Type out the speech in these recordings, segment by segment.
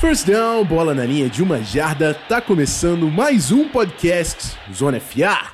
First down, bola na linha de uma jarda, tá começando mais um podcast Zona FA.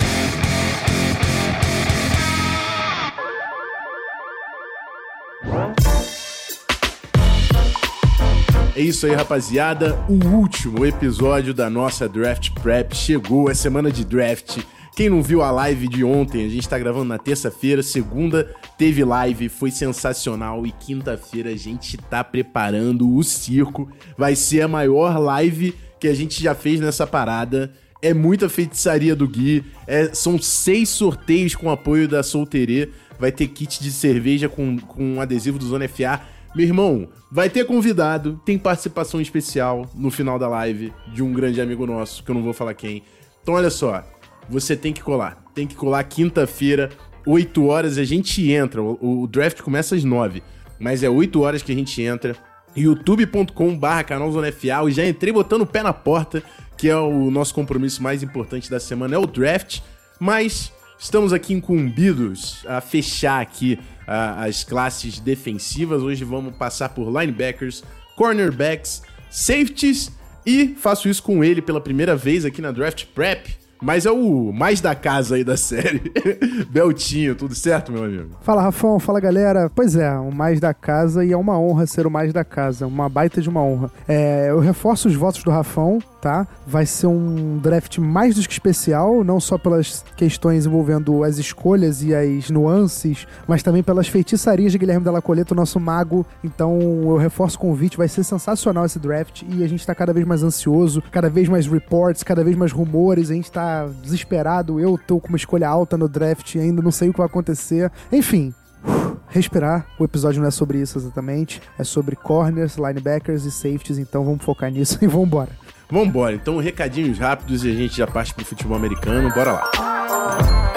É isso aí, rapaziada. O último episódio da nossa Draft Prep chegou. É semana de draft. Quem não viu a live de ontem, a gente tá gravando na terça-feira, segunda teve live, foi sensacional e quinta-feira a gente tá preparando o circo. Vai ser a maior live que a gente já fez nessa parada. É muita feitiçaria do Gui, é, são seis sorteios com apoio da Solterê. Vai ter kit de cerveja com, com adesivo do Zona FA. Meu irmão, vai ter convidado, tem participação especial no final da live de um grande amigo nosso, que eu não vou falar quem. Então, olha só, você tem que colar. Tem que colar quinta-feira, 8 horas, a gente entra. O, o, draft começa às 9, mas é 8 horas que a gente entra. youtube.com/barra canal Zona FA. Eu já entrei botando o pé na porta, que é o nosso compromisso mais importante da semana, é o draft. Mas estamos aqui incumbidos a fechar aqui as classes defensivas. Hoje vamos passar por linebackers, cornerbacks, safeties e faço isso com ele pela primeira vez aqui na Draft Prep. Mas é o mais da casa aí da série. Beltinho, tudo certo, meu amigo? Fala, Rafão. Fala, galera. Pois é, o mais da casa e é uma honra ser o mais da casa. Uma baita de uma honra. É, eu reforço os votos do Rafão tá? Vai ser um draft mais do que especial, não só pelas questões envolvendo as escolhas e as nuances, mas também pelas feitiçarias de Guilherme Della Coleta, o nosso mago. Então eu reforço o convite, vai ser sensacional esse draft e a gente tá cada vez mais ansioso, cada vez mais reports, cada vez mais rumores, a gente tá desesperado. Eu tô com uma escolha alta no draft, ainda não sei o que vai acontecer. Enfim, respirar. O episódio não é sobre isso exatamente, é sobre corners, linebackers e safeties, então vamos focar nisso e vamos embora. Vambora, então recadinhos rápidos e a gente já parte pro futebol americano, bora lá.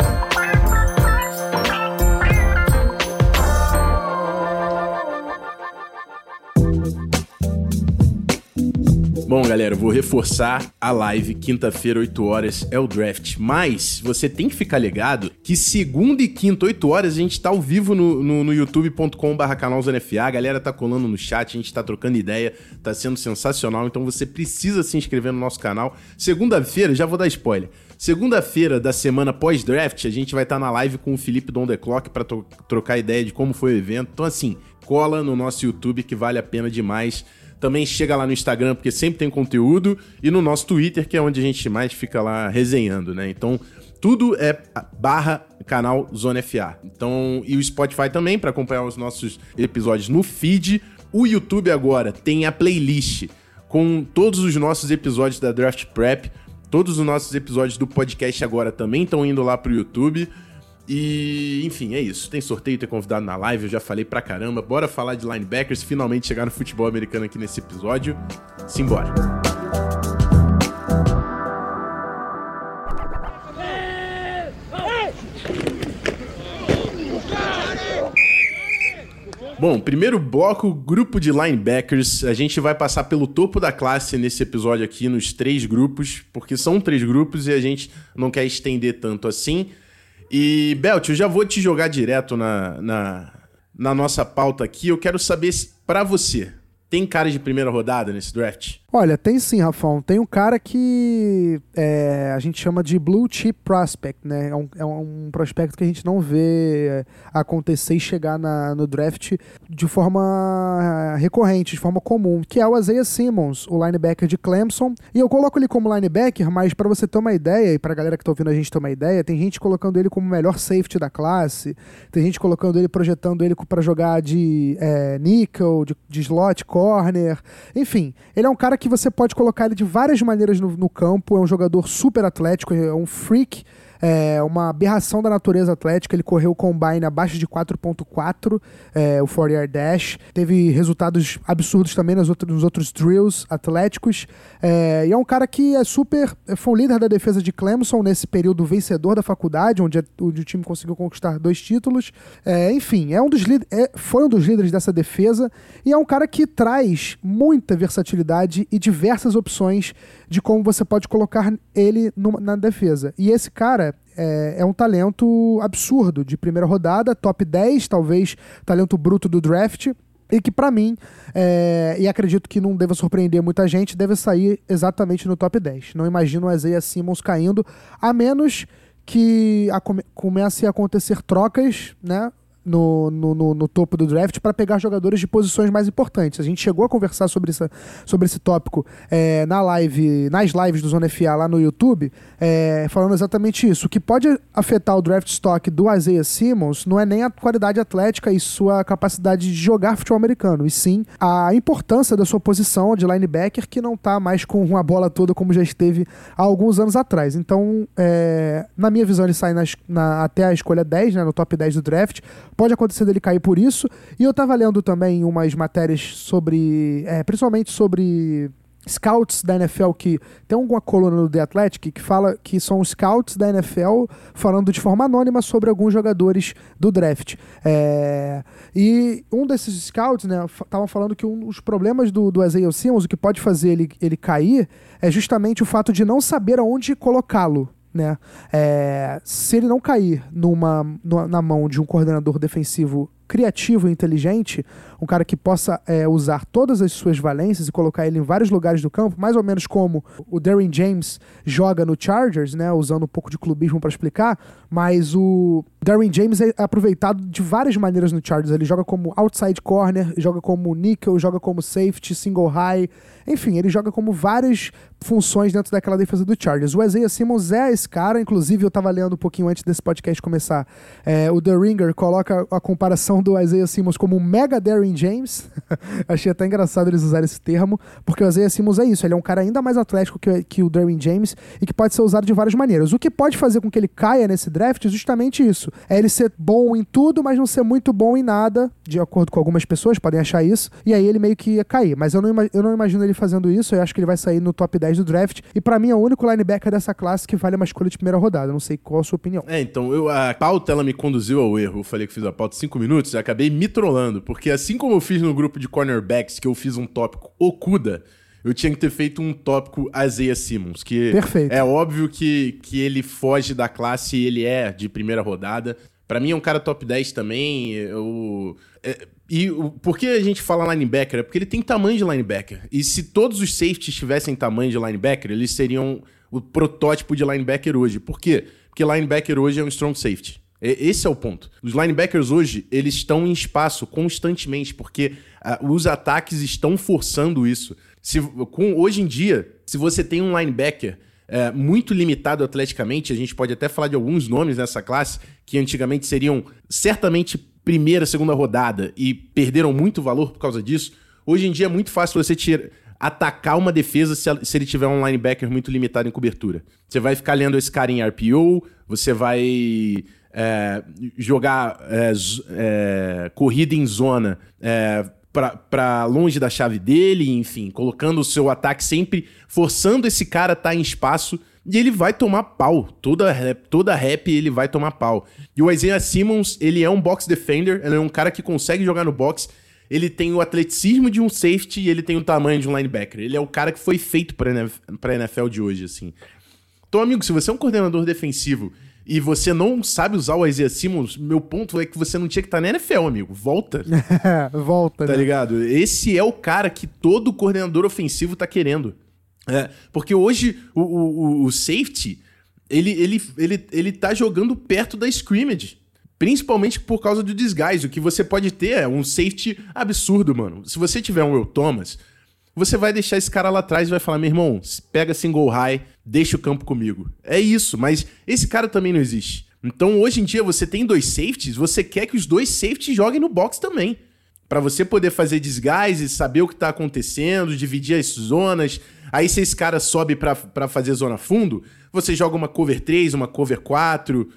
Bom, galera, vou reforçar a live, quinta-feira, 8 horas, é o draft. Mas você tem que ficar ligado que segunda e quinta, 8 horas, a gente tá ao vivo no, no, no youtube.com.br canalzonefa. A galera tá colando no chat, a gente tá trocando ideia, tá sendo sensacional. Então você precisa se inscrever no nosso canal. Segunda-feira, já vou dar spoiler. Segunda-feira da semana pós-draft, a gente vai estar tá na live com o Felipe Don The Clock pra trocar ideia de como foi o evento. Então, assim, cola no nosso YouTube que vale a pena demais. Também chega lá no Instagram, porque sempre tem conteúdo, e no nosso Twitter, que é onde a gente mais fica lá resenhando, né? Então, tudo é barra canal Zona FA. Então, e o Spotify também, para acompanhar os nossos episódios no feed. O YouTube agora tem a playlist com todos os nossos episódios da Draft Prep. Todos os nossos episódios do podcast agora também estão indo lá pro YouTube. E, enfim, é isso. Tem sorteio, tem convidado na live, eu já falei pra caramba. Bora falar de linebackers, finalmente chegar no futebol americano aqui nesse episódio. Simbora. Bom, primeiro bloco, grupo de linebackers. A gente vai passar pelo topo da classe nesse episódio aqui, nos três grupos, porque são três grupos e a gente não quer estender tanto assim. E, Belt, eu já vou te jogar direto na, na, na nossa pauta aqui. Eu quero saber, para você, tem cara de primeira rodada nesse draft? Olha, tem sim, Rafão. Tem um cara que é, a gente chama de blue chip prospect, né? É um, é um, prospecto que a gente não vê acontecer e chegar na, no draft de forma recorrente, de forma comum, que é o Isaiah Simmons, o linebacker de Clemson. E eu coloco ele como linebacker, mas para você ter uma ideia, e pra galera que tá ouvindo a gente ter uma ideia, tem gente colocando ele como o melhor safety da classe, tem gente colocando ele, projetando ele para jogar de é, nickel, de, de slot, corner. Enfim, ele é um cara que você pode colocar ele de várias maneiras no, no campo. É um jogador super atlético, é um freak é uma aberração da natureza atlética. Ele correu o combine abaixo de 4.4, é, o 4 yard dash. Teve resultados absurdos também nos outros, nos outros drills atléticos. É, e é um cara que é super. Foi o líder da defesa de Clemson nesse período vencedor da faculdade, onde, onde o time conseguiu conquistar dois títulos. É, enfim, é um dos é, foi um dos líderes dessa defesa. E é um cara que traz muita versatilidade e diversas opções de como você pode colocar ele no, na defesa. E esse cara é, é, um talento absurdo de primeira rodada, top 10, talvez talento bruto do draft. e que para mim, é, e acredito que não deva surpreender muita gente, deve sair exatamente no top 10. Não imagino o Isaiah Simmons caindo, a menos que a, comece a acontecer trocas, né? No, no, no, no topo do draft para pegar jogadores de posições mais importantes. A gente chegou a conversar sobre, essa, sobre esse tópico é, na live, nas lives do Zona FA lá no YouTube, é, falando exatamente isso. O que pode afetar o draft stock do Isaiah Simmons não é nem a qualidade atlética e sua capacidade de jogar futebol americano, e sim a importância da sua posição de linebacker que não está mais com uma bola toda como já esteve há alguns anos atrás. Então, é, na minha visão, ele sai nas, na, até a escolha 10, né, no top 10 do draft pode acontecer dele cair por isso. E eu tava lendo também umas matérias sobre. É, principalmente sobre scouts da NFL que tem alguma coluna no The Athletic que fala que são scouts da NFL falando de forma anônima sobre alguns jogadores do draft. É, e um desses scouts, né, estavam falando que um dos problemas do, do Isaiah Simmons, o que pode fazer ele, ele cair, é justamente o fato de não saber aonde colocá-lo né? É, se ele não cair numa, numa, na mão de um coordenador defensivo criativo e inteligente, um cara que possa é, usar todas as suas valências e colocar ele em vários lugares do campo, mais ou menos como o Darren James joga no Chargers, né, usando um pouco de clubismo para explicar, mas o Darren James é aproveitado de várias maneiras no Chargers. Ele joga como outside corner, joga como nickel, joga como safety, single high, enfim, ele joga como várias funções dentro daquela defesa do Chargers. O Isaiah Simmons é esse cara, inclusive eu estava lendo um pouquinho antes desse podcast começar, é, o The Ringer coloca a comparação do Isaiah Simmons como um mega Darren James. Achei até engraçado eles usarem esse termo, porque o Isaiah Simmons é isso, ele é um cara ainda mais atlético que, que o Darren James e que pode ser usado de várias maneiras. O que pode fazer com que ele caia nesse draft é justamente isso. É ele ser bom em tudo, mas não ser muito bom em nada, de acordo com algumas pessoas, podem achar isso, e aí ele meio que ia cair. Mas eu não, eu não imagino ele fazendo isso, eu acho que ele vai sair no top 10 do draft, e para mim é o único linebacker dessa classe que vale uma escolha de primeira rodada. Não sei qual a sua opinião. É, então, eu, a pauta ela me conduziu ao erro. Eu falei que fiz a pauta 5 minutos e acabei me trollando, porque assim como eu fiz no grupo de cornerbacks, que eu fiz um tópico Okuda, eu tinha que ter feito um tópico Isaiah Simmons, que Perfeito. é óbvio que, que ele foge da classe e ele é de primeira rodada. Para mim é um cara top 10 também. Eu, é, e o, por que a gente fala linebacker? É porque ele tem tamanho de linebacker. E se todos os safeties tivessem tamanho de linebacker, eles seriam o protótipo de linebacker hoje. Por quê? Porque linebacker hoje é um strong safety. Esse é o ponto. Os linebackers hoje, eles estão em espaço constantemente, porque uh, os ataques estão forçando isso. Se, com, hoje em dia, se você tem um linebacker uh, muito limitado atleticamente, a gente pode até falar de alguns nomes nessa classe, que antigamente seriam certamente primeira, segunda rodada e perderam muito valor por causa disso. Hoje em dia é muito fácil você tirar, atacar uma defesa se, se, ele tiver um linebacker muito limitado em cobertura. Você vai ficar lendo esse cara em RPO, você vai é, jogar é, é, corrida em zona é, para longe da chave dele, enfim, colocando o seu ataque sempre, forçando esse cara a estar tá em espaço e ele vai tomar pau. Toda rap, toda rap ele vai tomar pau. E o Isaiah Simmons, ele é um box defender, ele é um cara que consegue jogar no box. Ele tem o atleticismo de um safety e ele tem o tamanho de um linebacker. Ele é o cara que foi feito para a NFL de hoje, assim. Então, amigo, se você é um coordenador defensivo e você não sabe usar o Isaiah Simmons, meu ponto é que você não tinha que estar tá na NFL, amigo. Volta. Volta, Tá né? ligado? Esse é o cara que todo coordenador ofensivo tá querendo. É, porque hoje o, o, o, safety, ele, ele, ele, ele tá jogando perto da scrimmage. Principalmente por causa do disguise. O que você pode ter é um safety absurdo, mano. Se você tiver um Will Thomas, você vai deixar esse cara lá atrás e vai falar: meu irmão, pega single high, deixa o campo comigo. É isso, mas esse cara também não existe. Então hoje em dia você tem dois safeties, você quer que os dois safeties joguem no box também. para você poder fazer disguise, saber o que tá acontecendo, dividir as zonas. Aí se esse cara sobe para fazer zona fundo, você joga uma cover 3, uma cover 4,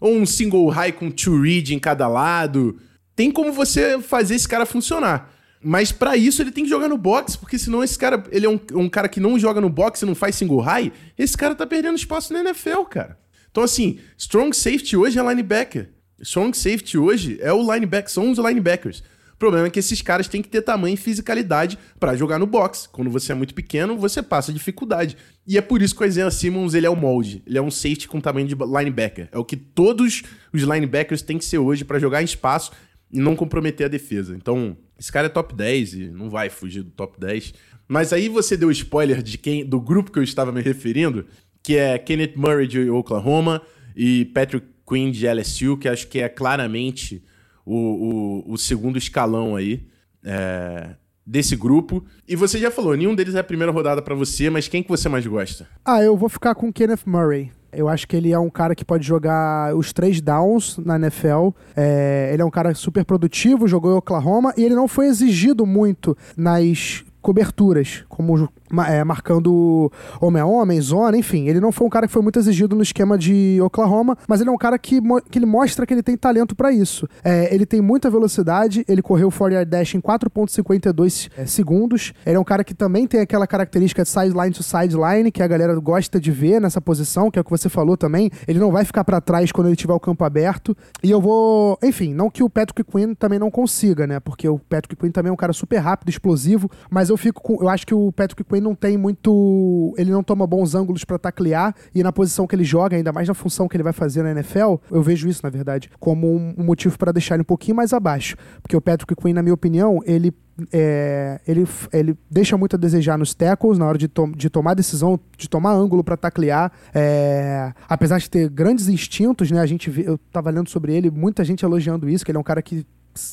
ou um single high com two read em cada lado. Tem como você fazer esse cara funcionar. Mas para isso ele tem que jogar no box, porque senão esse cara, ele é um, um cara que não joga no box e não faz single high, esse cara tá perdendo espaço na NFL, cara. Então assim, strong safety hoje é linebacker. Strong safety hoje é o linebacker, são os linebackers. Problema é que esses caras têm que ter tamanho e fisicalidade para jogar no box. Quando você é muito pequeno, você passa dificuldade. E é por isso que o Isaiah Simmons ele é o molde. Ele é um safety com tamanho de linebacker. É o que todos os linebackers têm que ser hoje para jogar em espaço e não comprometer a defesa. Então, esse cara é top 10 e não vai fugir do top 10. Mas aí você deu spoiler de quem do grupo que eu estava me referindo, que é Kenneth Murray de Oklahoma e Patrick Quinn de LSU, que acho que é claramente o, o, o segundo escalão aí é, desse grupo. E você já falou, nenhum deles é a primeira rodada para você, mas quem que você mais gosta? Ah, eu vou ficar com Kenneth Murray. Eu acho que ele é um cara que pode jogar os três downs na NFL. É, ele é um cara super produtivo, jogou em Oklahoma e ele não foi exigido muito nas coberturas, como é, marcando homem a homem, zona, enfim. Ele não foi um cara que foi muito exigido no esquema de Oklahoma, mas ele é um cara que, que ele mostra que ele tem talento para isso. É, ele tem muita velocidade, ele correu o 40 dash em 4.52 é, segundos. Ele é um cara que também tem aquela característica de sideline to sideline, que a galera gosta de ver nessa posição, que é o que você falou também. Ele não vai ficar para trás quando ele tiver o campo aberto. E eu vou, enfim, não que o Patrick Quinn também não consiga, né? Porque o Patrick Quinn também é um cara super rápido, explosivo, mas eu fico com, eu acho que o Patrick Quinn não tem muito. Ele não toma bons ângulos para taclear. E na posição que ele joga, ainda mais na função que ele vai fazer na NFL, eu vejo isso, na verdade, como um, motivo para deixar ele um pouquinho mais abaixo. Porque o Patrick Quinn, na minha opinião, ele é, ele, ele deixa muito a desejar nos tackles na hora de, to de tomar decisão, de tomar ângulo para taclear. É, apesar de ter grandes instintos, né? A gente vê, eu tava lendo sobre ele, muita gente elogiando isso, que ele é um cara que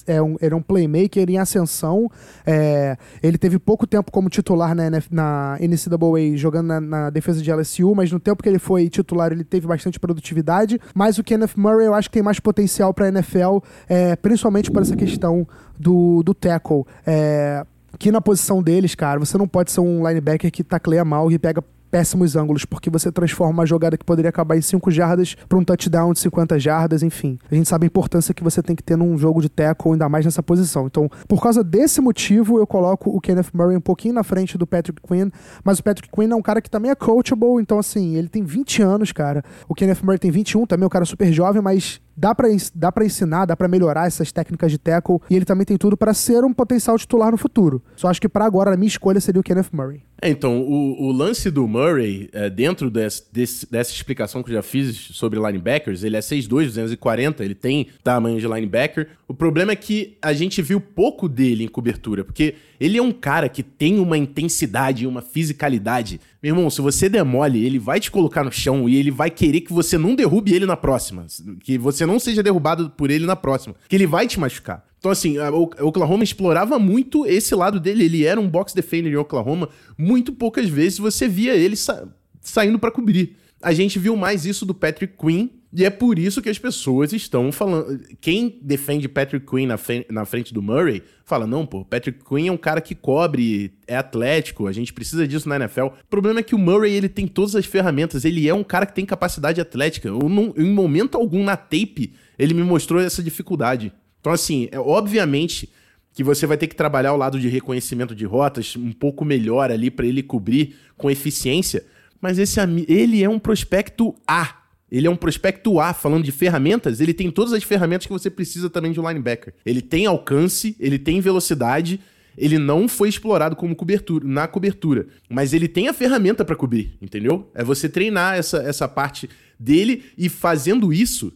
é um, ele é um playmaker em ascensão. É, ele teve pouco tempo como titular na, na NCAA, jogando na, na, defesa de LSU, mas no tempo que ele foi titular, ele teve bastante produtividade. Mas o Kenneth Murray eu acho que tem mais potencial para a NFL, é, principalmente por essa questão do, do tackle. É, que na posição deles, cara, você não pode ser um linebacker que tacleia mal e pega péssimos ângulos, porque você transforma uma jogada que poderia acabar em 5 jardas para um touchdown de 50 jardas, enfim. A gente sabe a importância que você tem que ter num jogo de tackle, ainda mais nessa posição. Então, por causa desse motivo, eu coloco o Kenneth Murray um pouquinho na frente do Patrick Quinn, mas o Patrick Quinn é um cara que também é coachable, então assim, ele tem 20 anos, cara. O Kenneth Murray tem 21, também é um cara super jovem, mas dá para pra ensinar, dá para melhorar essas técnicas de tackle e ele também tem tudo para ser um potencial titular no futuro. Só acho que para agora a minha escolha seria o Kenneth Murray. É, então, o, o, lance do Murray, é, dentro desse, desse, dessa explicação que eu já fiz sobre linebackers, ele é 6'2", 240, ele tem tamanho de linebacker. O problema é que a gente viu pouco dele em cobertura, porque ele é um cara que tem uma intensidade uma fisicalidade. Meu irmão, se você demole, ele vai te colocar no chão e ele vai querer que você não derrube ele na próxima. Que você não seja derrubado por ele na próxima. Que ele vai te machucar. Então, assim, o Oklahoma explorava muito esse lado dele. Ele era um box defender em Oklahoma. Muito poucas vezes você via ele sa saindo para cobrir. A gente viu mais isso do Patrick Quinn, e é por isso que as pessoas estão falando. Quem defende Patrick Quinn na, na frente do Murray fala: não, pô, Patrick Quinn é um cara que cobre, é atlético, a gente precisa disso na NFL. O problema é que o Murray ele tem todas as ferramentas, ele é um cara que tem capacidade atlética. Eu não, em momento algum na tape ele me mostrou essa dificuldade. Então, assim, é obviamente que você vai ter que trabalhar o lado de reconhecimento de rotas um pouco melhor ali para ele cobrir com eficiência. Mas esse ele é um prospecto A. Ele é um prospecto A, falando de ferramentas, ele tem todas as ferramentas que você precisa também de um linebacker. Ele tem alcance, ele tem velocidade, ele não foi explorado como cobertura, na cobertura, mas ele tem a ferramenta para cobrir, entendeu? É você treinar essa, essa parte dele e fazendo isso,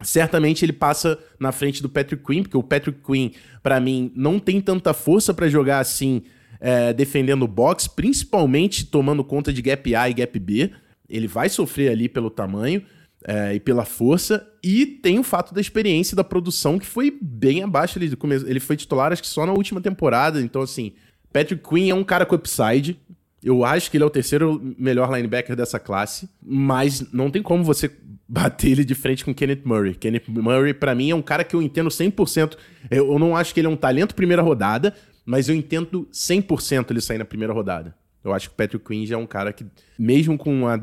certamente ele passa na frente do Patrick Quinn, porque o Patrick Quinn, para mim, não tem tanta força para jogar assim, é, defendendo o box, principalmente tomando conta de gap A e gap B. Ele vai sofrer ali pelo tamanho é, e pela força, e tem o fato da experiência da produção, que foi bem abaixo. Ele, ele foi titular, acho que só na última temporada, então assim. Patrick Quinn é um cara com upside, eu acho que ele é o terceiro melhor linebacker dessa classe, mas não tem como você bater ele de frente com Kenneth Murray. Kenneth Murray, para mim, é um cara que eu entendo 100%. Eu não acho que ele é um talento primeira rodada, mas eu entendo 100% ele sair na primeira rodada. Eu acho que o Patrick Quinn já é um cara que, mesmo com uma,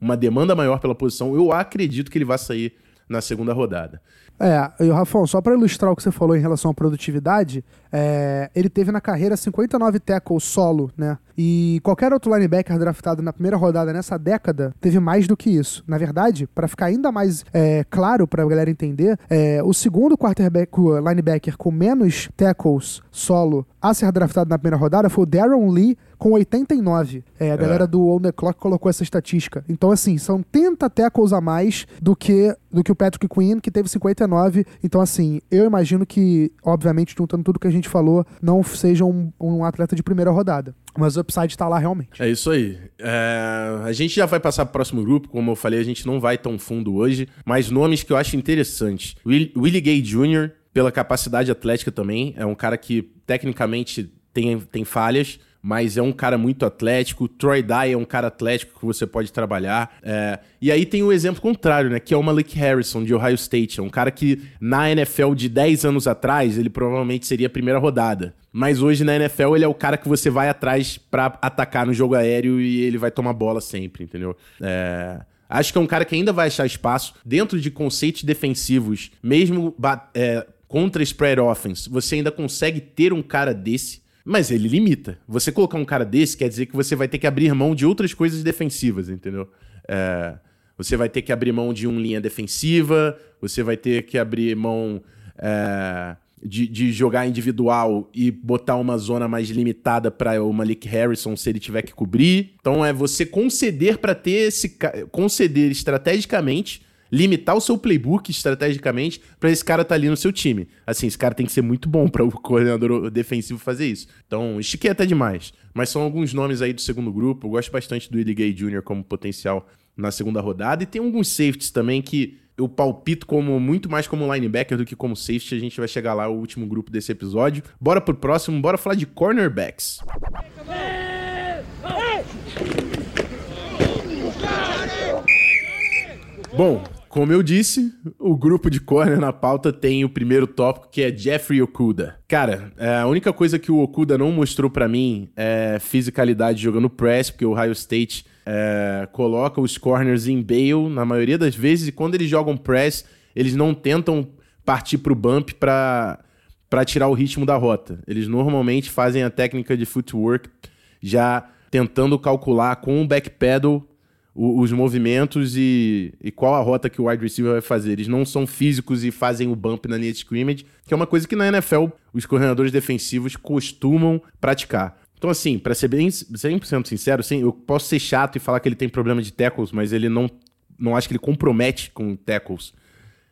uma demanda maior pela posição, eu acredito que ele vai sair na segunda rodada. É, e o Rafão, só para ilustrar o que você falou em relação à produtividade, é, ele teve na carreira 59 tackles solo, né? E qualquer outro linebacker draftado na primeira rodada nessa década teve mais do que isso. Na verdade, para ficar ainda mais é, claro para a galera entender, é, o segundo quarterback, linebacker com menos tackles solo a ser draftado na primeira rodada foi o Darren Lee com 89. É, a galera é. do On The Clock colocou essa estatística. Então, assim, são 30 tackles a mais do que, do que o Patrick Quinn, que teve 59. Então, assim, eu imagino que, obviamente, juntando tudo que a gente falou, não seja um, um atleta de primeira rodada. Mas o upside tá lá realmente. É isso aí. É... A gente já vai passar pro próximo grupo. Como eu falei, a gente não vai tão fundo hoje. Mas nomes que eu acho interessantes. Will, Willie Gay Jr., pela capacidade atlética também. É um cara que, tecnicamente, tem, tem falhas mas é um cara muito atlético. Troy Dye é um cara atlético que você pode trabalhar. É... E aí tem o exemplo contrário, né? Que é o Malik Harrison, de Ohio State. É um cara que na NFL de 10 anos atrás, ele provavelmente seria a primeira rodada. Mas hoje na NFL ele é o cara que você vai atrás para atacar no jogo aéreo e ele vai tomar bola sempre, entendeu? É... Acho que é um cara que ainda vai achar espaço dentro de conceitos defensivos, mesmo é, contra spread offense. Você ainda consegue ter um cara desse mas ele limita. Você colocar um cara desse quer dizer que você vai ter que abrir mão de outras coisas defensivas, entendeu? É, você vai ter que abrir mão de uma linha defensiva, você vai ter que abrir mão é, de, de, jogar individual e botar uma zona mais limitada para o Malik Harrison se ele tiver que cobrir. Então é você conceder para ter esse. conceder estrategicamente limitar o seu playbook estrategicamente para esse cara estar tá ali no seu time. Assim, esse cara tem que ser muito bom para o coordenador defensivo fazer isso. Então, estiquei até demais. Mas são alguns nomes aí do segundo grupo. Eu gosto bastante do Willie Gay Jr. como potencial na segunda rodada. E tem alguns safeties também que eu palpito como muito mais como linebacker do que como safety. A gente vai chegar lá, o último grupo desse episódio. Bora pro próximo, bora falar de cornerbacks. Bom, como eu disse, o grupo de corner na pauta tem o primeiro tópico que é Jeffrey Okuda. Cara, é, a única coisa que o Okuda não mostrou para mim é fisicalidade jogando press, porque o Ohio State é, coloca os corners em bail na maioria das vezes e quando eles jogam press, eles não tentam partir pro bump para para tirar o ritmo da rota. Eles normalmente fazem a técnica de footwork já tentando calcular com o backpedal os movimentos e, e qual a rota que o wide receiver vai fazer. Eles não são físicos e fazem o bump na linha de scrimmage, que é uma coisa que na NFL os coordenadores defensivos costumam praticar. Então, assim, para ser bem 100% sincero, sim, eu posso ser chato e falar que ele tem problema de tackles, mas ele não, não acho que ele compromete com tackles.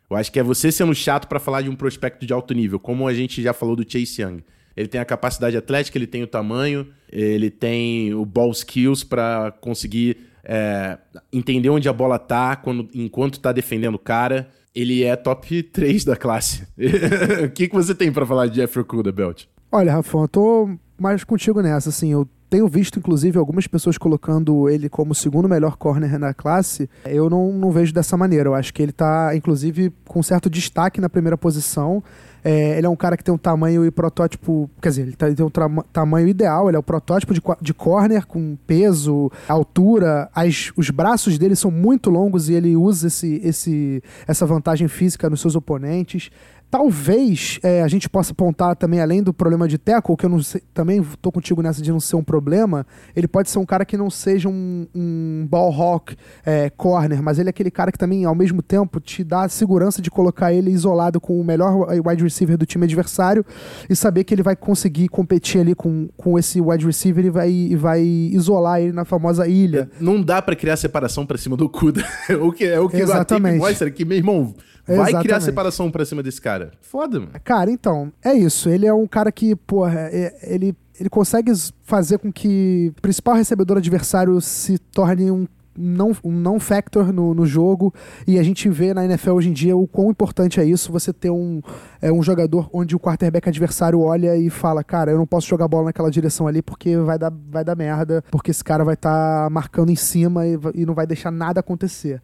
Eu acho que é você sendo chato para falar de um prospecto de alto nível, como a gente já falou do Chase Young. Ele tem a capacidade atlética, ele tem o tamanho, ele tem o ball skills para conseguir é, entender onde a bola tá quando, enquanto tá defendendo o cara. Ele é top 3 da classe. o que, que você tem para falar de Jeffrey Okuda, Belt? Olha, Rafão, eu tô mais contigo nessa. Assim, eu tenho visto, inclusive, algumas pessoas colocando ele como o segundo melhor corner na classe. Eu não, não vejo dessa maneira. Eu acho que ele tá, inclusive, com certo destaque na primeira posição. É, ele é um cara que tem um tamanho e protótipo. Quer dizer, ele, tá, ele tem um tamanho ideal, ele é o protótipo de, de corner com peso, altura. As, os braços dele são muito longos e ele usa esse, esse, essa vantagem física nos seus oponentes. Talvez é, a gente possa apontar também, além do problema de tackle, que eu não sei, também tô contigo nessa de não ser um problema, ele pode ser um cara que não seja um, um ball hawk é, corner, mas ele é aquele cara que também, ao mesmo tempo, te dá a segurança de colocar ele isolado com o melhor wide receiver do time adversário e saber que ele vai conseguir competir ali com, com esse wide receiver e vai, e vai isolar ele na famosa ilha. Não dá para criar separação para cima do Kuda. o que é o que Exatamente. mostra que, meu irmão, Vai Exatamente. criar separação pra cima desse cara. Foda, mano. Cara, então, é isso. Ele é um cara que, porra, é, ele, ele consegue fazer com que o principal recebedor adversário se torne um não, um não factor no, no jogo e a gente vê na NFL hoje em dia o quão importante é isso você ter um, é, um jogador onde o quarterback adversário olha e fala cara eu não posso jogar bola naquela direção ali porque vai dar, vai dar merda porque esse cara vai estar tá marcando em cima e, e não vai deixar nada acontecer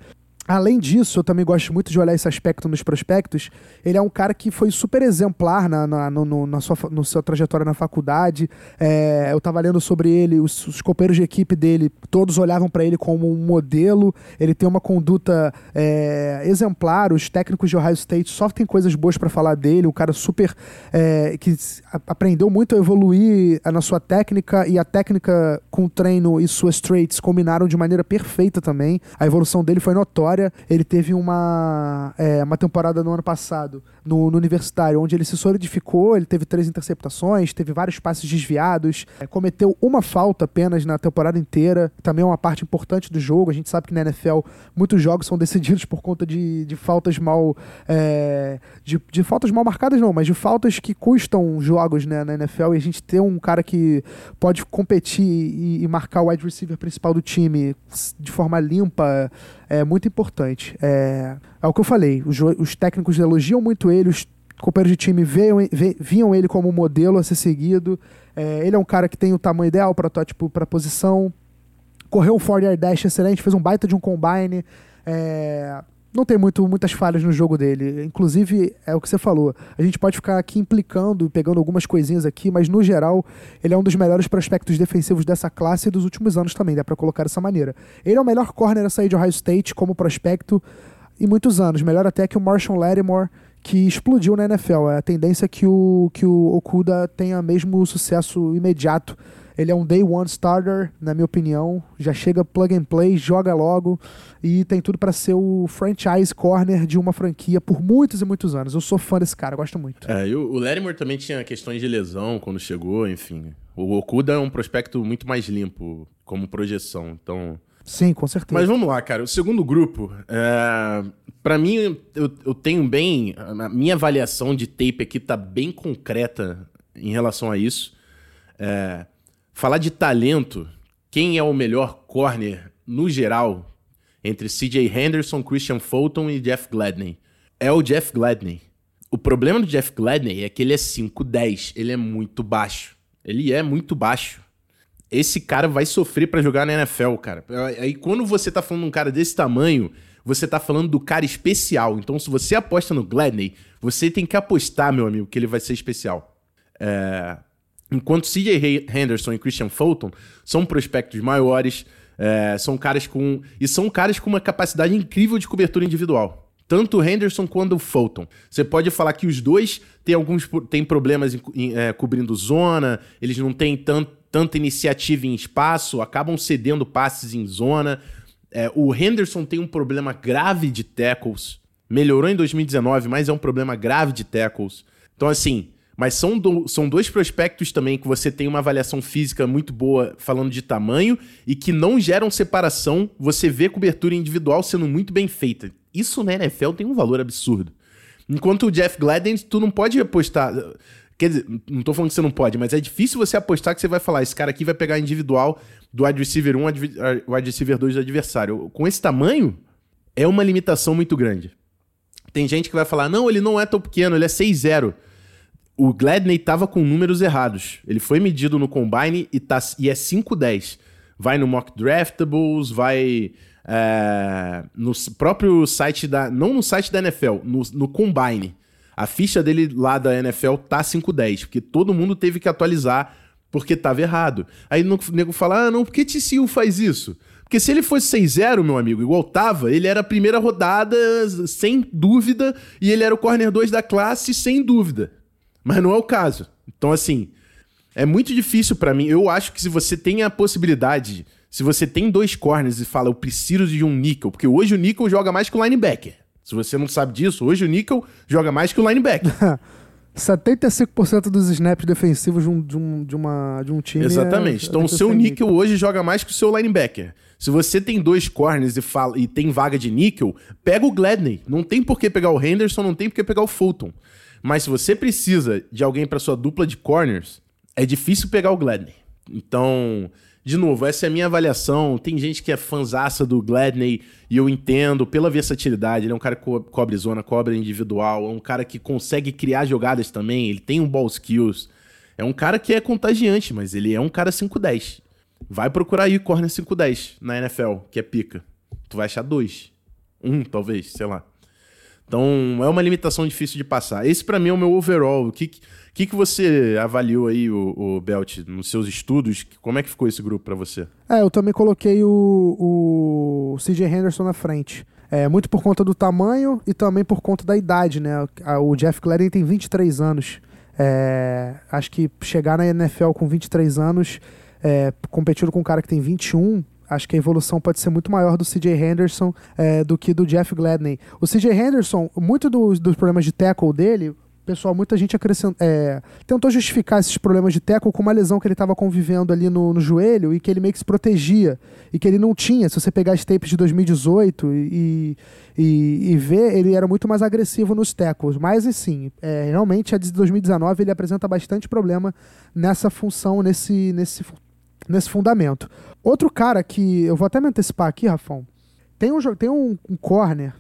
Além disso, eu também gosto muito de olhar esse aspecto nos prospectos. Ele é um cara que foi super exemplar na, na, no, na sua, no sua trajetória na faculdade. É, eu estava lendo sobre ele, os, os, companheiros de equipe dele, todos olhavam para ele como um modelo. Ele tem uma conduta é, exemplar. Os técnicos de Ohio State só tem coisas boas para falar dele. Um cara super. É, que aprendeu muito a evoluir na sua técnica e a técnica com treino e suas traits combinaram de maneira perfeita também. A evolução dele foi notória história. Ele teve uma, é, uma temporada no ano passado no, no, universitário, onde ele se solidificou, ele teve três interceptações, teve vários passes desviados, é, cometeu uma falta apenas na temporada inteira, também é uma parte importante do jogo. A gente sabe que na NFL muitos jogos são decididos por conta de, de faltas mal. É, de, de, faltas mal marcadas, não, mas de faltas que custam jogos né, na NFL e a gente ter um cara que pode competir e, e marcar o wide receiver principal do time de forma limpa é muito importante. É, é o que eu falei, os, os técnicos elogiam muito ele, os companheiros de time veem, viam ele como modelo a ser seguido. É, ele é um cara que tem o tamanho ideal, protótipo para posição. Correu um 4 yard dash excelente, fez um baita de um combine. É, não tem muito, muitas falhas no jogo dele. Inclusive, é o que você falou. A gente pode ficar aqui implicando, pegando algumas coisinhas aqui, mas no geral, ele é um dos melhores prospectos defensivos dessa classe e dos últimos anos também, dá para colocar dessa maneira. Ele é o melhor corner a sair de Ohio State como prospecto em muitos anos, melhor até que o Marshall Lattimore, que explodiu na NFL. É a tendência que o, que o Okuda tenha mesmo sucesso imediato ele é um day one starter, na minha opinião. Já chega plug and play, joga logo e tem tudo para ser o franchise corner de uma franquia por muitos e muitos anos. Eu sou fã desse cara, gosto muito. É, e o, o Larimore também tinha questões de lesão quando chegou, enfim. O Okuda é um prospecto muito mais limpo como projeção, então... Sim, com certeza. Mas vamos lá, cara. O segundo grupo, é... para mim, eu, eu tenho bem. A minha avaliação de tape aqui tá bem concreta em relação a isso. É... Falar de talento, quem é o melhor corner no geral entre CJ Henderson, Christian Fulton e Jeff Gladney? É o Jeff Gladney. O problema do Jeff Gladney é que ele é 5'10, ele é muito baixo. Ele é muito baixo. Esse cara vai sofrer para jogar na NFL, cara. Aí quando você tá falando de um cara desse tamanho, você tá falando do cara especial. Então se você aposta no Gladney, você tem que apostar, meu amigo, que ele vai ser especial. É... Enquanto CJ Henderson e Christian Fulton são prospectos maiores, é, são caras com. E são caras com uma capacidade incrível de cobertura individual. Tanto o Henderson quanto o Fulton. Você pode falar que os dois têm alguns têm problemas em, em, é, cobrindo zona, eles não têm tant, tanta iniciativa em espaço, acabam cedendo passes em zona. É, o Henderson tem um problema grave de tackles. Melhorou em 2019, mas é um problema grave de tackles. Então, assim, mas são, do, são dois prospectos também que você tem uma avaliação física muito boa falando de tamanho e que não geram separação. Você vê cobertura individual sendo muito bem feita. Isso na NFL tem um valor absurdo. Enquanto o Jeff Gladden, tu não pode apostar. Quer dizer, não tô falando que você não pode, mas é difícil você apostar que você vai falar, esse cara aqui vai pegar individual do wide receiver 1, wide receiver 2 do adversário. Com esse tamanho, é uma limitação muito grande. Tem gente que vai falar, não, ele não é tão pequeno, ele é 6-0 o Gladney tava com números errados. Ele foi medido no Combine e, tá, e é 5'10". Vai no Mock Draftables, vai é, no próprio site da... Não no site da NFL, no, no Combine. A ficha dele lá da NFL tá 5'10", porque todo mundo teve que atualizar porque tava errado. Aí o nego fala, ah, não, por que TCU faz isso? Porque se ele fosse 6-0, meu amigo, igual tava, ele era a primeira rodada, sem dúvida, e ele era o corner 2 da classe, sem dúvida. Mas não é o caso. Então, assim, é muito difícil para mim. Eu acho que se você tem a possibilidade, se você tem dois corners e fala, eu preciso de um nickel, porque hoje o nickel joga mais que o linebacker. Se você não sabe disso, hoje o nickel joga mais que o linebacker. 75% dos snaps defensivos de um, de um, de uma, de um time. É Exatamente. É, então, o seu níquel hoje joga mais que o seu linebacker. Se você tem dois corners e, fala, e tem vaga de níquel, pega o Gladney. Não tem por que pegar o Henderson, não tem por que pegar o Fulton. Mas se você precisa de alguém para sua dupla de corners, é difícil pegar o Gladney. Então, de novo, essa é a minha avaliação. Tem gente que é fanzaça do Gladney e eu entendo pela versatilidade. Ele é um cara que co cobre zona, cobre individual, é um cara que consegue criar jogadas também, ele tem um ball skills. É um cara que é contagiante, mas ele é um cara 5'10. Vai procurar aí corner 5'10 na NFL, que é pica. Tu vai achar dois. Um, talvez, sei lá. Então, é uma limitação difícil de passar. Esse, para mim, é o meu overall. O que, que, que você avaliou aí, o, o Belt, nos seus estudos? Como é que ficou esse grupo para você? É, eu também coloquei o, o CJ Henderson na frente. É, muito por conta do tamanho e também por conta da idade, né? O Jeff Gladden tem 23 anos. É, acho que chegar na NFL com 23 anos, é, competindo com um cara que tem 21, acho que a evolução pode ser muito maior do CJ Henderson é, do que do Jeff Gladney. O CJ Henderson, muito dos, problemas de tackle dele, pessoal, muita gente é, tentou justificar esses problemas de tackle com uma lesão que ele estava convivendo ali no, no, joelho e que ele meio que se protegia e que ele não tinha. Se você pegar as tapes de 2018 e, e, e ver, ele era muito mais agressivo nos tackles. Mas, assim, é, realmente a de 2019 ele apresenta bastante problema nessa função, nesse, nesse, nesse fundamento. Outro cara que eu vou até me antecipar aqui, Rafão, tem um, tem um, um corner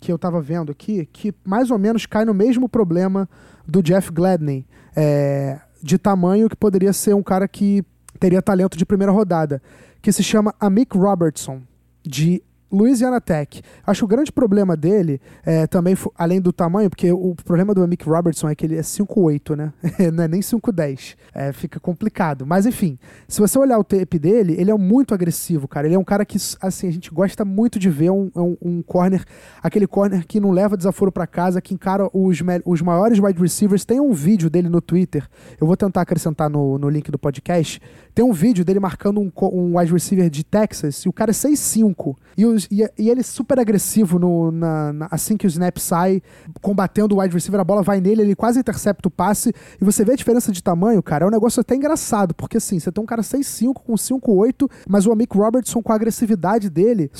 que eu estava vendo aqui, que mais ou menos cai no mesmo problema do Jeff Gladney, é, de tamanho que poderia ser um cara que teria talento de primeira rodada, que se chama Amik Robertson, de Louisiana Tech. Acho que o grande problema dele, é, também, além do tamanho, porque o problema do Mick Robertson é que ele é 5'8, né? Não é nem 5'10. É, fica complicado. Mas enfim, se você olhar o tape dele, ele é muito agressivo, cara. Ele é um cara que, assim, a gente gosta muito de ver um, um, um corner, aquele corner que não leva desaforo para casa, que encara os, os maiores wide receivers. Tem um vídeo dele no Twitter, eu vou tentar acrescentar no, no link do podcast. Tem um vídeo dele marcando um, um wide receiver de Texas, e o cara é 6'5. E e, e ele é super agressivo no, na, na, assim que o snap sai, combatendo o wide receiver, a bola vai nele, ele quase intercepta o passe. E você vê a diferença de tamanho, cara. É um negócio até engraçado, porque assim, você tem um cara 6'5 com 5'8, mas o Amick Robertson com a agressividade dele.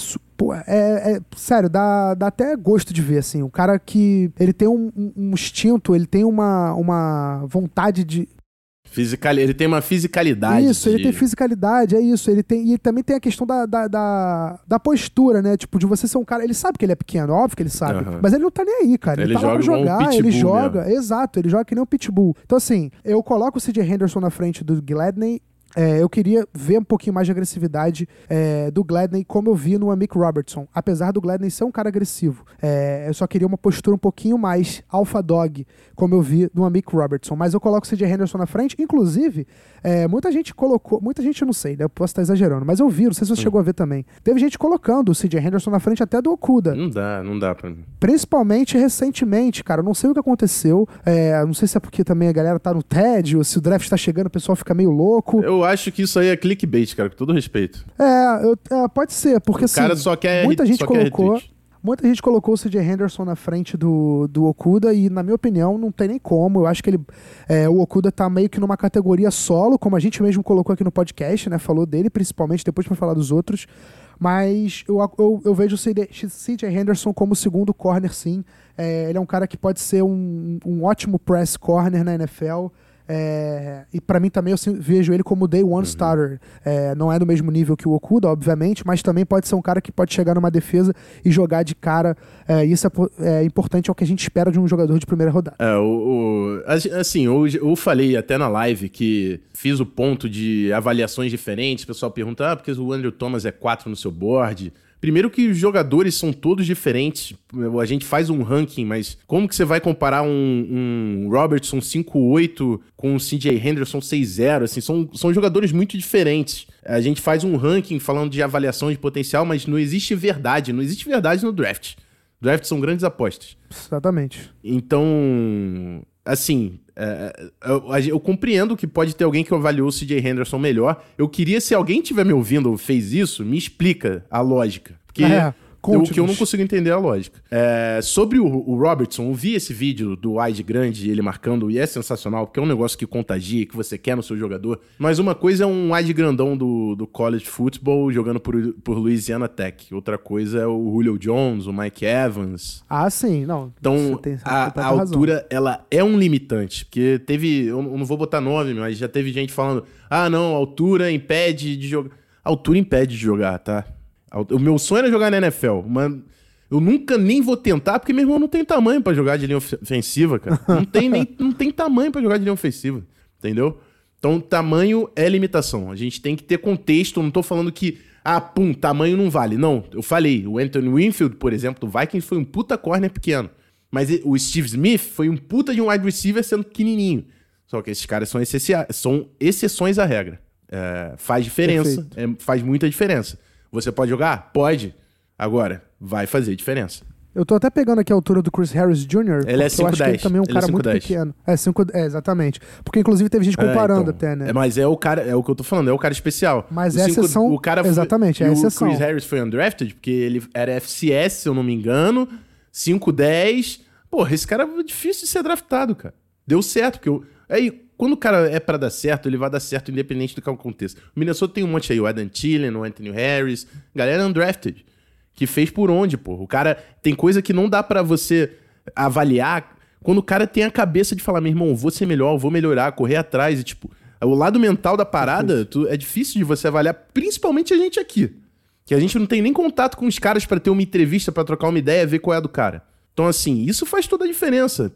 É, é, sério, dá, dá até gosto de ver, assim. Um cara que ele tem um, um instinto, ele tem uma, uma vontade de, Fisical, ele tem uma fisicalidade. Isso, de... ele tem fisicalidade, é isso. Ele tem, e também tem a questão da, da, da, da, postura, né? Tipo, de você ser um cara. Ele sabe que ele é pequeno, óbvio que ele sabe. Uhum. Mas ele não tá nem aí, cara. Ele, ele tá joga lá pra jogar, ele joga. Mesmo. Exato, ele joga que nem um pitbull. Então, assim, eu coloco o CJ Henderson na frente do Gladney é, eu queria ver um pouquinho mais de agressividade é, do Gladney, como eu vi no Amick Robertson. Apesar do Gladney ser um cara agressivo, é, eu só queria uma postura um pouquinho mais alpha dog, como eu vi no Amick Robertson. Mas eu coloco o CJ Henderson na frente. Inclusive, é, muita gente colocou. Muita gente eu não sei, né? Eu posso estar exagerando, mas eu vi, não sei se você hum. chegou a ver também. Teve gente colocando o CJ Henderson na frente até do Okuda. Não dá, não dá pra mim. Principalmente recentemente, cara. Eu não sei o que aconteceu. É, não sei se é porque também a galera tá no TED, ou se o draft tá chegando, o pessoal fica meio louco. Eu acho que isso aí é clickbait, cara, com todo respeito. É, eu, é pode ser, porque o assim. cara só quer muita gente colocou. Muita gente colocou o CJ Henderson na frente do, do Okuda e, na minha opinião, não tem nem como. Eu acho que ele, é, o Okuda tá meio que numa categoria solo, como a gente mesmo colocou aqui no podcast, né? Falou dele, principalmente, depois para falar dos outros. Mas eu, eu, eu vejo o CJ Henderson como segundo corner, sim. É, ele é um cara que pode ser um, um ótimo press corner na NFL. É, e para mim também eu vejo ele como day one uhum. starter. É, não é no mesmo nível que o Okuda, obviamente, mas também pode ser um cara que pode chegar numa defesa e jogar de cara. É, isso é, é importante, é o que a gente espera de um jogador de primeira rodada. É, o, o assim, eu, eu falei até na live que fiz o ponto de avaliações diferentes. O pessoal pergunta, ah, porque o Andrew Thomas é 4 no seu board. Primeiro que os jogadores são todos diferentes. A gente faz um ranking, mas como que você vai comparar um, um Robertson 5'8 com um CJ Henderson 6'0? Assim, são, são jogadores muito diferentes. A gente faz um ranking falando de avaliação de potencial, mas não existe verdade. Não existe verdade no draft. Draft são grandes apostas. Exatamente. Então, assim, é, é, eu, eu, compreendo que pode ter alguém que avaliou o CJ Henderson melhor. Eu queria, se alguém estiver me ouvindo ou fez isso, me explica a lógica. Porque é. O que eu não consigo entender a lógica. É, sobre o, o, Robertson, eu vi esse vídeo do wide grande, ele marcando, e é sensacional, porque é um negócio que contagia, que você quer no seu jogador. Mas uma coisa é um wide grandão do, do college football jogando por, por Louisiana Tech. Outra coisa é o Julio Jones, o Mike Evans. Ah, sim, não. Então, tem, a, a altura, ela é um limitante. Porque teve, eu não vou botar nome, mas já teve gente falando, ah, não, altura impede de jogar. Altura impede de jogar, tá? O meu sonho era jogar na NFL, mas eu nunca nem vou tentar, porque meu irmão não tem tamanho para jogar de linha ofensiva, cara. Não tem nem não tem tamanho para jogar de linha ofensiva, entendeu? Então, tamanho é limitação. A gente tem que ter contexto. Eu não tô falando que, ah, pum, tamanho não vale. Não, eu falei. O Anthony Winfield, por exemplo, do Vikings foi um puta corner pequeno. Mas o Steve Smith foi um puta de um wide receiver sendo pequenininho. Só que esses caras são, são exceções à regra. É, faz diferença, é, faz muita diferença. Você pode jogar? Pode. Agora, vai fazer diferença. Eu tô até pegando aqui a altura do Chris Harris Jr. Ele é 5'10". Eu acho que ele também é um Ele cara é muito 5'10". pequeno. É, 5, é, exatamente. Porque inclusive teve gente comparando É, então, até, né? É, mas é o cara, é o que eu tô falando, é o cara especial. Mas O é cinco- exceção- O cara foi- exatamente, é e exceção. O Chris Harris foi undrafted porque ele era FCS, se eu não me engano, 5'10". Porra, esse cara é difícil de ser draftado, cara. Deu certo, porque eu... Aí, quando o cara é pra dar certo, ele vai dar certo independente do que aconteça. O Minnesota tem um monte aí, o Adam Thielen, o Anthony Harris, galera undrafted, que fez por onde, porra. O cara tem coisa que não dá pra você avaliar quando o cara tem a cabeça de falar, meu irmão, vou ser melhor, vou melhorar, correr atrás e tipo, o lado mental da parada tu- é difícil de você avaliar, principalmente a gente aqui. Que a gente não tem nem contato com os caras pra ter uma entrevista, pra trocar uma ideia, ver qual é a do cara. Então, assim, isso faz toda a diferença.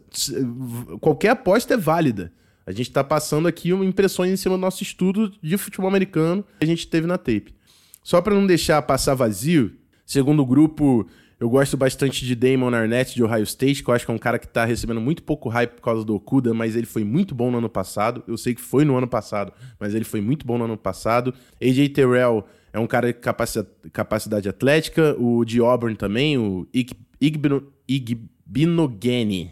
Qualquer aposta é válida. A gente tá passando aqui impressões em cima do nosso estudo de futebol americano que a gente teve na tape. Só pra não deixar passar vazio, segundo grupo, eu gosto bastante de Damon Arnett de Ohio State, que eu acho que é um cara que tá recebendo muito pouco hype por causa do Okuda, mas ele foi muito bom no ano passado. Eu sei que foi no ano passado, mas ele foi muito bom no ano passado. AJ Terrell é um cara de capaci- capacidade atlética, o de Auburn também, o Ig- Igbino- Igbinogene.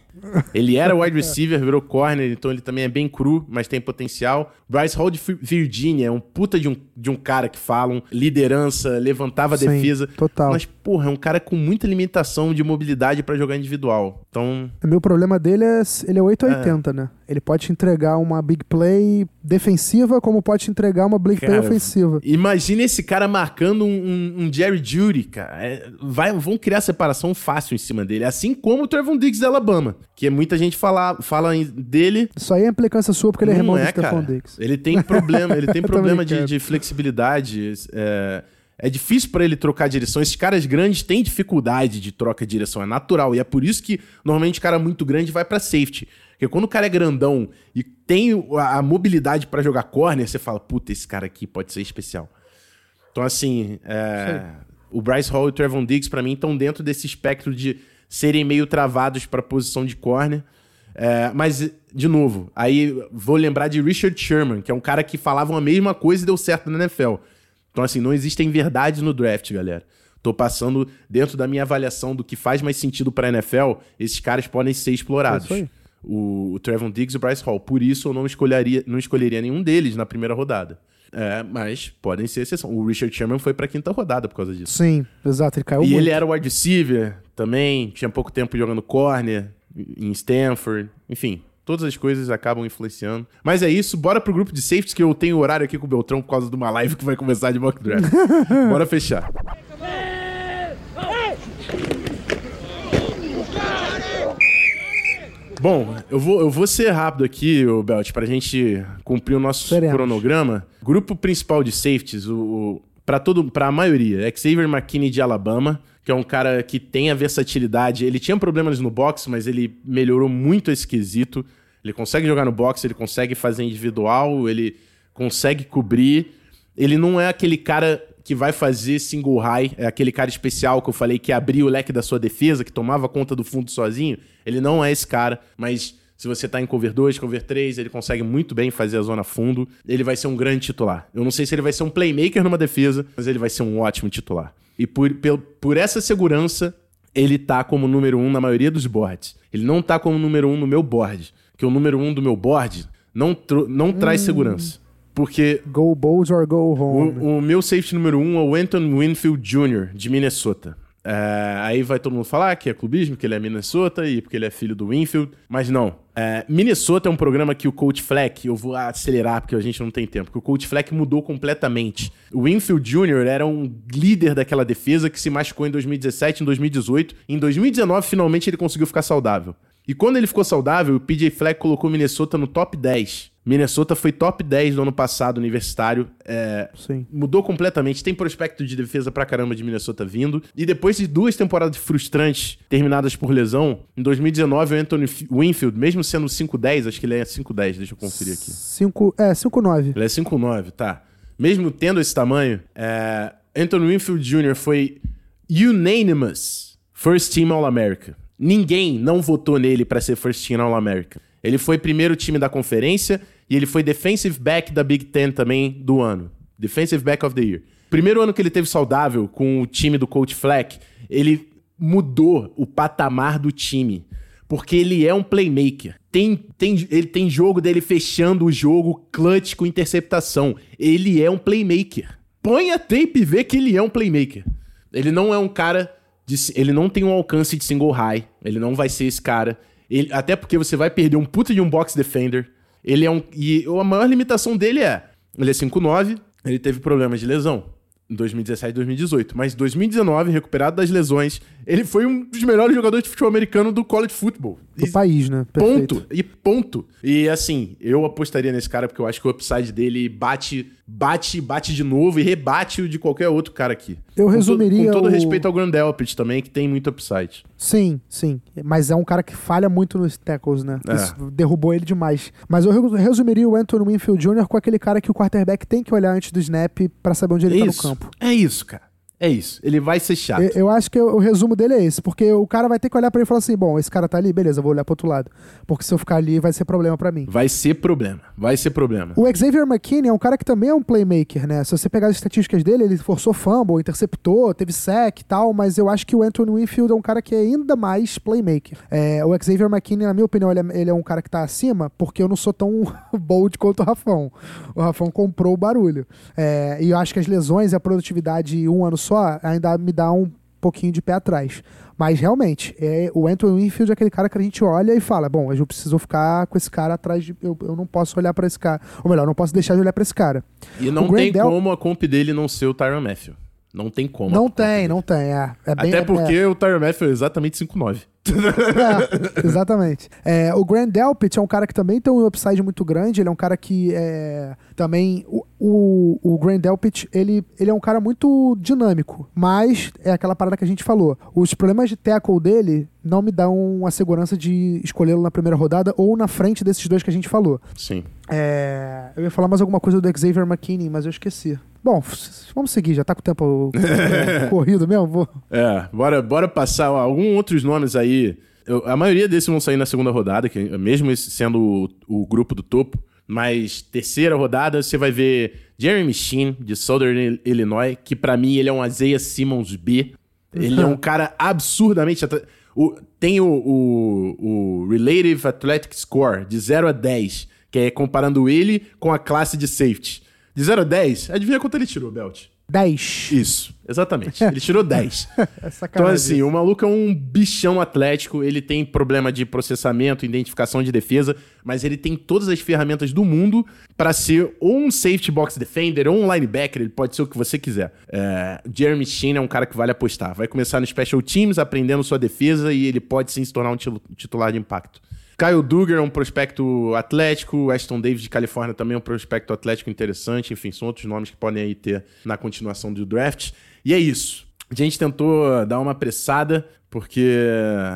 Ele era wide receiver, virou corner, então ele também é bem cru, mas tem potencial. Bryce Hall de Virginia é um puta de um, de um cara que falam, liderança, levantava a Sim, defesa. total. Mas, porra, é um cara com muita limitação de mobilidade pra jogar individual. Então, O meu problema dele é ele é 880, né? Ele pode te entregar uma big play defensiva, como pode te entregar uma big play Cara, ofensiva. imagina esse cara marcando um, um- um Jerry Judy, cara. É, vai, vão criar separação fácil em cima dele. Assim como o Trevon Diggs de Alabama. Que muita gente fala, fala dele. Isso aí é implicância sua, porque ele é irmão é, do cara. Diggs. Ele tem problema, ele tem problema de, de flexibilidade. É, é difícil pra ele trocar direção. Esses caras grandes têm dificuldade de troca de direção, é natural. E é por isso que normalmente cara muito grande vai pra safety. Porque quando o cara é grandão e tem o- a, a mobilidade pra jogar corner, você fala, puta, esse cara aqui pode ser especial. Então, assim, é, o Bryce Hall e o Trevon Diggs, pra mim, estão dentro desse espectro de serem meio travados pra posição de corner. É, mas, de novo, aí vou lembrar de Richard Sherman, que é um cara que falava a mesma coisa e deu certo na NFL. Então, assim, não existem verdades no draft, galera. Tô passando dentro da minha avaliação do que faz mais sentido pra NFL, esses caras podem ser explorados. É. O, o Trevon Diggs e o Bryce Hall. Por isso eu não escolheria, não escolheria nenhum deles na primeira rodada. É, mas podem ser exceção. O Richard Sherman foi pra quinta rodada por causa disso. Sim, exato, ele caiu E muito. ele era wide receiver também, tinha pouco tempo jogando corner em Stanford, enfim. Todas as coisas acabam influenciando. Mas é isso, bora pro grupo de safeties, que eu tenho horário aqui com o Beltrão por causa de uma live que vai começar de mock draft. bora fechar. Bom, eu vou, eu vou ser rápido aqui, o Belt, pra gente cumprir o nosso cronograma. Grupo principal de safeties, o, o, pra, todo, pra maioria, Xavier McKinney de Alabama, que é um cara que tem a versatilidade. Ele tinha problemas no boxe, mas ele melhorou muito esse quesito. Ele consegue jogar no boxe, ele consegue fazer individual, ele consegue cobrir. Ele não é aquele cara que vai fazer single high, é aquele cara especial que eu falei que abria o leque da sua defesa, que tomava conta do fundo sozinho. Ele não é esse cara, mas se você tá em cover 2, cover 3, ele consegue muito bem fazer a zona fundo. Ele vai ser um grande titular. Eu não sei se ele vai ser um playmaker numa defesa, mas ele vai ser um ótimo titular. E por, pel- por essa segurança, ele tá como número um na maioria dos boards. Ele não tá como número um no meu board. Porque o número um do meu board não, não traz segurança. Porque Go Bulls or go home. o, o meu safety número um é o Anton Winfield Jr., de Minnesota. É, aí vai todo mundo falar que é clubismo, que ele é Minnesota e porque ele é filho do Winfield. Mas não. É, Minnesota é um programa que o Coach Fleck, eu vou acelerar porque a gente não tem tempo, que o Coach Fleck mudou completamente. O Winfield Jr. era um líder daquela defesa que se machucou em 2017, em 2018. Em 2019, finalmente, ele conseguiu ficar saudável. E quando ele ficou saudável, o PJ Fleck colocou Minnesota no top 10 Minnesota foi top 10 no ano passado universitário. É, Sim. mudou completamente. Tem prospecto de defesa pra caramba de Minnesota vindo. E depois de duas temporadas frustrantes terminadas por lesão, em 2019 o Anthony Winfield, mesmo sendo 5'10, acho que ele é 5'10, deixa eu conferir aqui. 5, é, 5-9. Ele é 5'9, tá. Mesmo tendo esse tamanho, é, Anthony Winfield Jr. foi unanimous First Team All-America. Ninguém não votou nele pra ser First Team All-America. Ele foi primeiro time da conferência e ele foi Defensive Back da Big Ten também do ano. Defensive Back of the Year. Primeiro ano que ele teve saudável com o time do Coach Fleck, ele mudou o patamar do time. Porque ele é um playmaker. Tem, tem, ele tem jogo dele fechando o jogo clutch com interceptação. Ele é um playmaker. Põe a tape e vê que ele é um playmaker. Ele não é um cara. De, ele não tem um alcance de single high. Ele não vai ser esse cara. Ele- até porque você vai perder um puta de um box defender. Ele é um. E a maior limitação dele é. Ele é 5'9, ele teve problemas de lesão. Em 2017 e 2018. Mas em 2019, recuperado das lesões, ele foi um dos melhores jogadores de futebol americano do college football. Do E- país, né? Perfeito. Ponto. E ponto. E assim, eu apostaria nesse cara porque eu acho que o upside dele bate, bate, bate de novo e rebate o de qualquer outro cara aqui. Eu Com to- resumiria Com todo o- respeito ao Grand Delpit também, que tem muito upside. Sim, sim. Mas é um cara que falha muito nos tackles, né? É. Isso derrubou ele demais. Mas eu re- resumiria o Anthony Winfield Jr. com aquele cara que o quarterback tem que olhar antes do snap pra saber onde ele tá no isso. campo. É isso, cara. É isso. Ele vai ser chato. Eu, eu acho que o, o resumo dele é esse, porque o cara vai ter que olhar pra ele e falar assim: bom, esse cara tá ali, beleza, eu vou olhar pro outro lado. Porque se eu ficar ali vai ser problema pra mim. Vai ser problema. Vai ser problema. O Xavier McKinney é um cara que também é um playmaker, né? Se você pegar as estatísticas dele, ele forçou fumble, interceptou, teve sec e tal, mas eu acho que o Anthony Winfield é um cara que é ainda mais playmaker. É, o Xavier McKinney, na minha opinião, ele é, ele é um cara que tá acima, porque eu não sou tão bold quanto o Rafão. O Rafão comprou o barulho. É, e eu acho que as lesões e a produtividade um ano só ainda me dá um pouquinho de pé atrás. Mas realmente, é, o Anthony Winfield é aquele cara que a gente olha e fala: bom, eu preciso ficar com esse cara atrás de. Eu, eu não posso olhar pra esse cara. Ou melhor, não posso deixar de olhar pra esse cara. E não tem Grandel- como a comp dele não ser o Tyron Matthew. Não tem como. não tem, não tem. É, é bem, Até é- porque o Tyron Matthew é exatamente 5'9. É, exatamente. É, o Grand Delpit é um cara que também tem um upside muito grande. Ele é um cara que é, também. O, o, o Grand Delpit, ele, ele é um cara muito dinâmico. Mas é aquela parada que a gente falou. Os problemas de tackle dele não me dão a segurança de escolhê-lo na primeira rodada ou na frente desses dois que a gente falou. Sim. É, eu ia falar mais alguma coisa do Xavier McKinney, mas eu esqueci. Bom, vamos seguir, já tá com o tempo corrido mesmo? Vou. É, bora, bora passar alguns outros nomes aí. Eu- a maioria desses vão sair na segunda rodada, que, mesmo sendo o, o grupo do topo. Mas terceira rodada, você vai ver Jeremy Sheen, de Southern Illinois, que pra mim ele é um Isaiah Simmons B. Ele é um cara absurdamente. atra- o- tem o, o, o Relative Athletic Score de 0 a 10, que é comparando ele com a classe de safety. De 0 a 10, adivinha quanto ele tirou, Belt? 10. Isso, exatamente. Ele tirou 10. É Então, assim, o maluco é um bichão atlético, ele tem problema de processamento, identificação de defesa, mas ele tem todas as ferramentas do mundo pra ser ou um safety box defender ou um linebacker, ele pode ser o que você quiser. É, Jeremy Sheen é um cara que vale apostar. Vai começar no Special Teams, aprendendo sua defesa e ele pode sim se tornar um titular de impacto. Kyle Duggar é um prospecto atlético, Aston Davis de Califórnia também é um prospecto atlético interessante, enfim, são outros nomes que podem aí ter na continuação do draft. E é isso. A gente tentou dar uma apressada, porque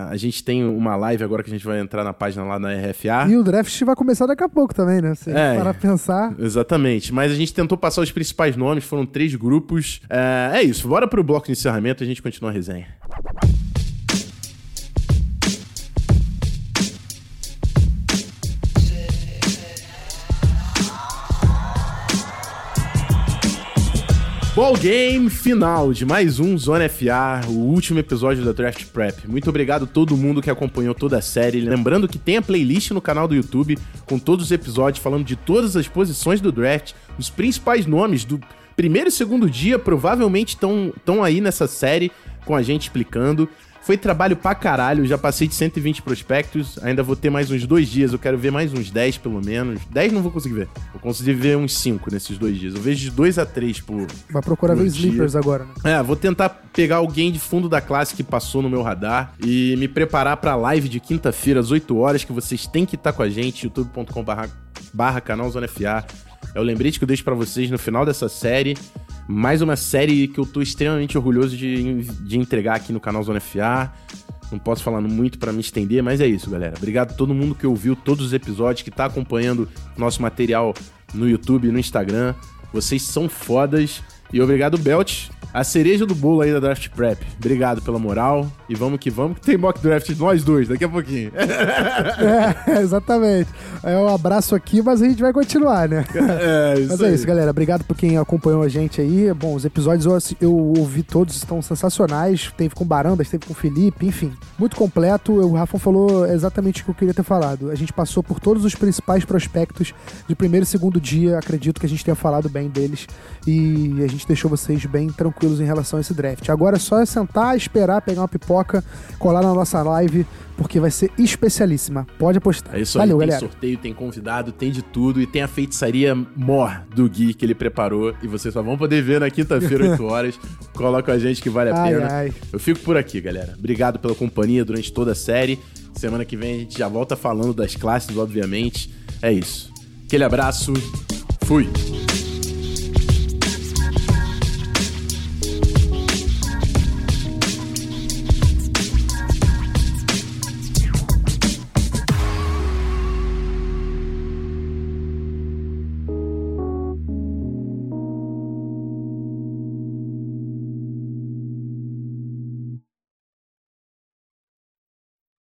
a gente tem uma live agora que a gente vai entrar na página lá na RFA. E o draft vai começar daqui a pouco também, né? Se É. para pensar. Exatamente, mas a gente tentou passar os principais nomes, foram três grupos. É, é isso, bora pro bloco de encerramento e a gente continua a resenha. Ball Game final de mais um Zona FA, o último episódio da Draft Prep. Muito obrigado a todo mundo que acompanhou toda a série. Lembrando que tem a playlist no canal do YouTube com todos os episódios falando de todas as posições do draft, os principais nomes do primeiro e segundo dia provavelmente estão aí nessa série com a gente explicando. Foi trabalho pra caralho, já passei de 120 prospectos, ainda vou ter mais uns dois dias, eu quero ver mais uns 10 pelo menos. 10 não vou conseguir ver, vou conseguir ver uns 5 nesses dois dias. Eu vejo de 2 a 3 por, Vai procurar ver dia. sleepers agora, né? é, vou tentar pegar alguém de fundo da classe que passou no meu radar e me preparar pra live de quinta-feira às 8 horas, que vocês têm que estar com a gente, youtube.com.br barra canal Zona FA. É o lembrete que eu deixo para vocês no final dessa série. Mais uma série que eu tô extremamente orgulhoso de, de entregar aqui no canal Zona FA. Não posso falar muito para me estender, mas é isso, galera. Obrigado a todo mundo que ouviu todos os episódios, que tá acompanhando nosso material no YouTube e no Instagram. Vocês são fodas. E obrigado, Belt, a cereja do bolo aí da Draft Prep. Obrigado pela moral. E vamos que vamos, que tem mock draft de nós dois daqui a pouquinho. é, exatamente. É um abraço aqui, mas a gente vai continuar, né? É, isso Mas é aí. isso, galera. Obrigado por quem acompanhou a gente aí. Bom, os episódios eu, eu ouvi todos, estão sensacionais. Teve com Barandas, teve com Felipe, enfim. Muito completo. O Rafa falou exatamente o que eu queria ter falado. A gente passou por todos os principais prospectos de primeiro e segundo dia. Acredito que a gente tenha falado bem deles. E a gente deixou vocês bem tranquilos em relação a esse draft. Agora é só sentar, esperar, pegar uma pipoca, colar na nossa live, porque vai ser especialíssima. Pode apostar. É isso Valeu, aí, tem galera. sorteio, tem convidado, tem de tudo. E tem a feitiçaria mor do Gui que ele preparou. E vocês só vão poder ver na quinta-feira, 8 horas. Cola com a gente que vale a ai, pena. Ai. Eu fico por aqui, galera. Obrigado pela companhia durante toda a série. Semana que vem a gente já volta falando das classes, obviamente. É isso. Aquele abraço. Fui.